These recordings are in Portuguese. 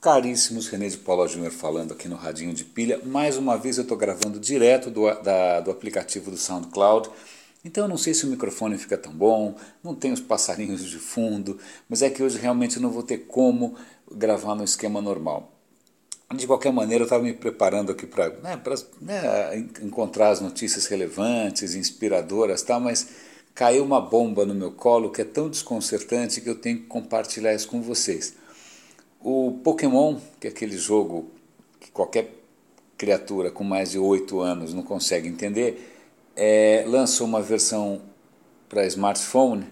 Caríssimos, René de Paula Júnior falando aqui no Radinho de Pilha. Mais uma vez eu estou gravando direto do, da, do aplicativo do SoundCloud. Então eu não sei se o microfone fica tão bom, não tem os passarinhos de fundo, mas é que hoje realmente eu não vou ter como gravar no esquema normal. De qualquer maneira, eu estava me preparando aqui para né, né, encontrar as notícias relevantes, inspiradoras, tá, mas caiu uma bomba no meu colo que é tão desconcertante que eu tenho que compartilhar isso com vocês. O Pokémon, que é aquele jogo que qualquer criatura com mais de 8 anos não consegue entender, é, lançou uma versão para smartphone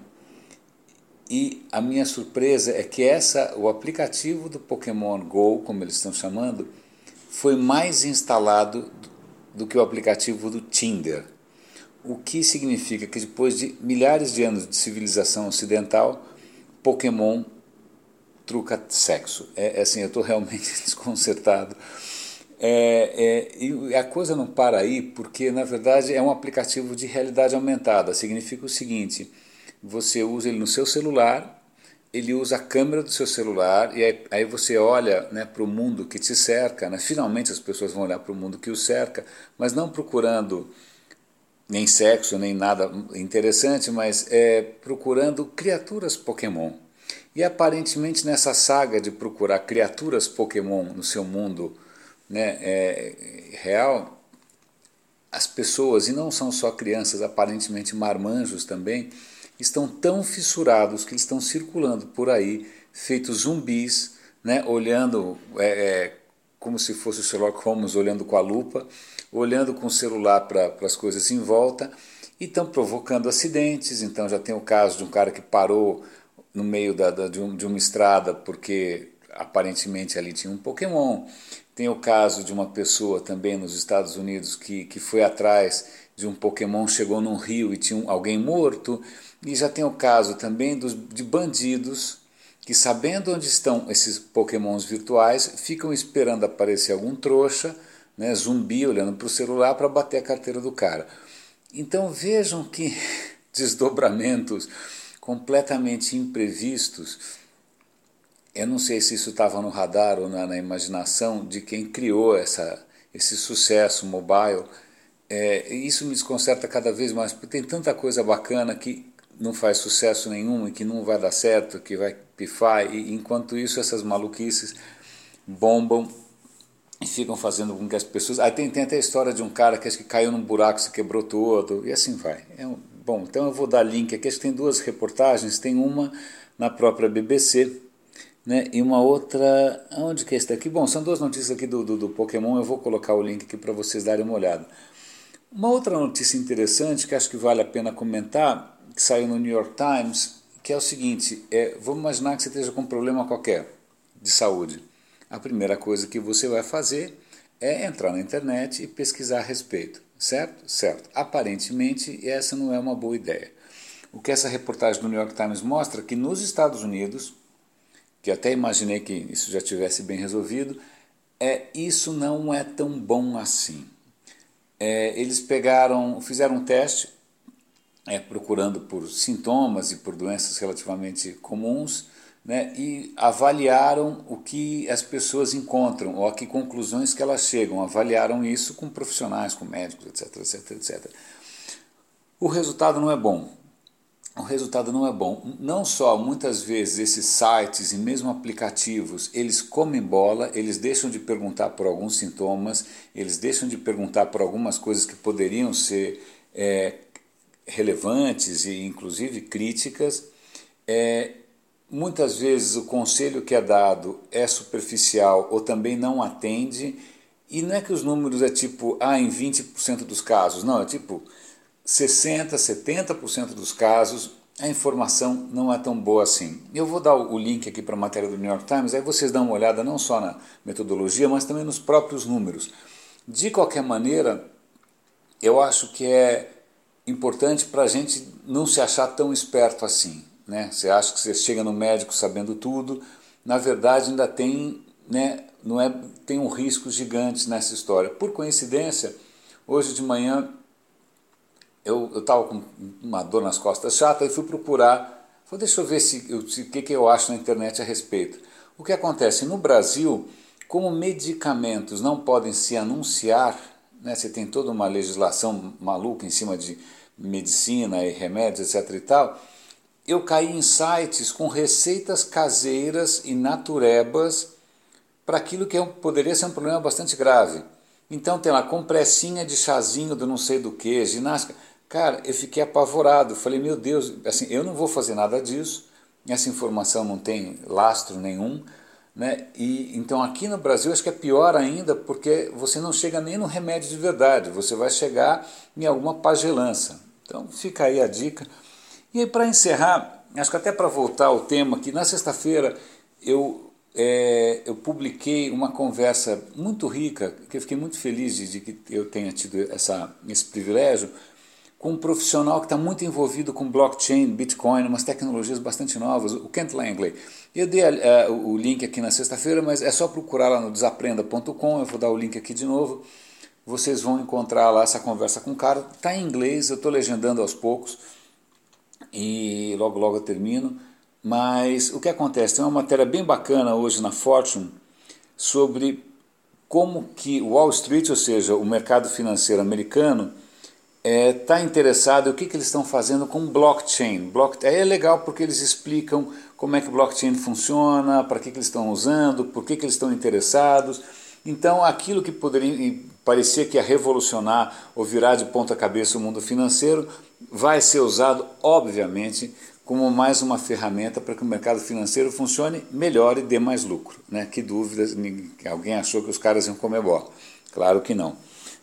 e a minha surpresa é que essa, o aplicativo do Pokémon Go, como eles estão chamando, foi mais instalado do que o aplicativo do Tinder. O que significa que depois de milhares de anos de civilização ocidental, Pokémon truca sexo. É, é assim, eu estou realmente desconcertado. É, é, e a coisa não para aí, porque na verdade é um aplicativo de realidade aumentada. Significa o seguinte: você usa ele no seu celular, ele usa a câmera do seu celular, e aí, aí você olha né, para o mundo que te cerca. Né? Finalmente as pessoas vão olhar para o mundo que o cerca, mas não procurando nem sexo, nem nada interessante, mas é, procurando criaturas Pokémon. E aparentemente nessa saga de procurar criaturas Pokémon no seu mundo né, é, real, as pessoas, e não são só crianças, aparentemente marmanjos também, estão tão fissurados que eles estão circulando por aí, feitos zumbis, né, olhando é, é, como se fosse o Sherlock Holmes olhando com a lupa, olhando com o celular para as coisas em volta, e estão provocando acidentes. Então já tem o caso de um cara que parou no meio da, da, de, um, de uma estrada porque aparentemente ali tinha um Pokémon. Tem o caso de uma pessoa também nos Estados Unidos que, que foi atrás de um Pokémon, chegou num rio e tinha um, alguém morto. E já tem o caso também dos, de bandidos que, sabendo onde estão esses Pokémons virtuais, ficam esperando aparecer algum trouxa, né, zumbi, olhando para o celular para bater a carteira do cara. Então vejam que desdobramentos completamente imprevistos. Eu não sei se isso estava no radar ou na, na, imaginação de quem criou essa, esse sucesso mobile. É, isso me desconcerta cada vez mais, porque tem tanta coisa bacana que não faz sucesso nenhum e que não vai dar certo, que vai pifar, e enquanto isso essas maluquices bombam e ficam fazendo com que as pessoas. Aí tem, tem até a história de um cara que acho que caiu num buraco, se quebrou todo, e assim vai. É um, Bom, então eu vou dar link aqui. Acho que tem duas reportagens. Tem uma na própria BBC né, e uma outra. Onde que é esse daqui? Bom, são duas notícias aqui do, do, do Pokémon. Eu vou colocar o link aqui para vocês darem uma olhada. Uma outra notícia interessante que acho que vale a pena comentar, que saiu no New York Times, que é o seguinte: é, vamos imaginar que você esteja com um problema qualquer de saúde. A primeira coisa que você vai fazer é entrar na internet e pesquisar a respeito. Certo? Certo. Aparentemente, essa não é uma boa ideia. O que essa reportagem do New York Times mostra é que nos Estados Unidos, que até imaginei que isso já tivesse bem resolvido, é isso não é tão bom assim. É, eles pegaram, fizeram um teste, é, procurando por sintomas e por doenças relativamente comuns, né, e avaliaram o que as pessoas encontram, ou a que conclusões que elas chegam, avaliaram isso com profissionais, com médicos, etc, etc, etc. O resultado não é bom. O resultado não é bom. Não só muitas vezes esses sites e mesmo aplicativos, eles comem bola, eles deixam de perguntar por alguns sintomas, eles deixam de perguntar por algumas coisas que poderiam ser é, relevantes e inclusive críticas. É, Muitas vezes o conselho que é dado é superficial ou também não atende, e não é que os números é tipo, ah, em 20% dos casos, não, é tipo 60, 70% dos casos a informação não é tão boa assim. Eu vou dar o link aqui para a matéria do New York Times, aí vocês dão uma olhada não só na metodologia, mas também nos próprios números. De qualquer maneira, eu acho que é importante para a gente não se achar tão esperto assim. Né? Você acha que você chega no médico sabendo tudo, na verdade ainda tem, né, não é, tem um risco gigante nessa história. Por coincidência, hoje de manhã eu estava com uma dor nas costas chata e fui procurar, falei, deixa eu ver se o que, que eu acho na internet a respeito. O que acontece? No Brasil, como medicamentos não podem se anunciar, né, você tem toda uma legislação maluca em cima de medicina e remédios, etc. e tal, eu caí em sites com receitas caseiras e naturebas para aquilo que é poderia ser um problema bastante grave. Então tem lá compressinha de chazinho do não sei do que, ginástica. Cara, eu fiquei apavorado. Falei, meu Deus, assim, eu não vou fazer nada disso. Essa informação não tem lastro nenhum. Né? E, então aqui no Brasil acho que é pior ainda porque você não chega nem no remédio de verdade, você vai chegar em alguma pagelança. Então fica aí a dica. E aí para encerrar, acho que até para voltar ao tema, que na sexta-feira eu, é, eu publiquei uma conversa muito rica, que eu fiquei muito feliz de, de que eu tenha tido essa, esse privilégio, com um profissional que está muito envolvido com blockchain, Bitcoin, umas tecnologias bastante novas, o Kent Langley. Eu dei uh, o link aqui na sexta-feira, mas é só procurar lá no desaprenda.com, eu vou dar o link aqui de novo. Vocês vão encontrar lá essa conversa com o cara. Está em inglês, eu estou legendando aos poucos e logo logo eu termino. Mas o que acontece? Tem uma matéria bem bacana hoje na Fortune sobre como que Wall Street, ou seja, o mercado financeiro americano, está é, tá interessado, o que, que eles estão fazendo com blockchain. Block, é legal porque eles explicam como é que blockchain funciona, para que, que eles estão usando, por que, que eles estão interessados. Então, aquilo que poderia parecer que ia revolucionar ou virar de ponta cabeça o mundo financeiro, vai ser usado, obviamente, como mais uma ferramenta para que o mercado financeiro funcione melhor e dê mais lucro. Né? Que dúvidas, alguém achou que os caras iam comer bola. Claro que não.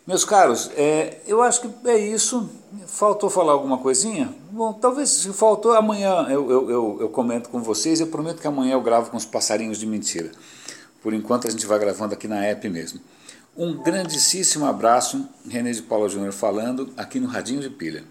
Meus caros, é, eu acho que é isso. Faltou falar alguma coisinha? Bom, talvez se faltou, amanhã eu, eu, eu, eu, comento com vocês. Eu prometo que amanhã eu gravo com os passarinhos de mentira. Por enquanto a gente vai gravando aqui na app mesmo. Um grandíssimo abraço, René de Paula Júnior falando, aqui no Radinho de Pilha.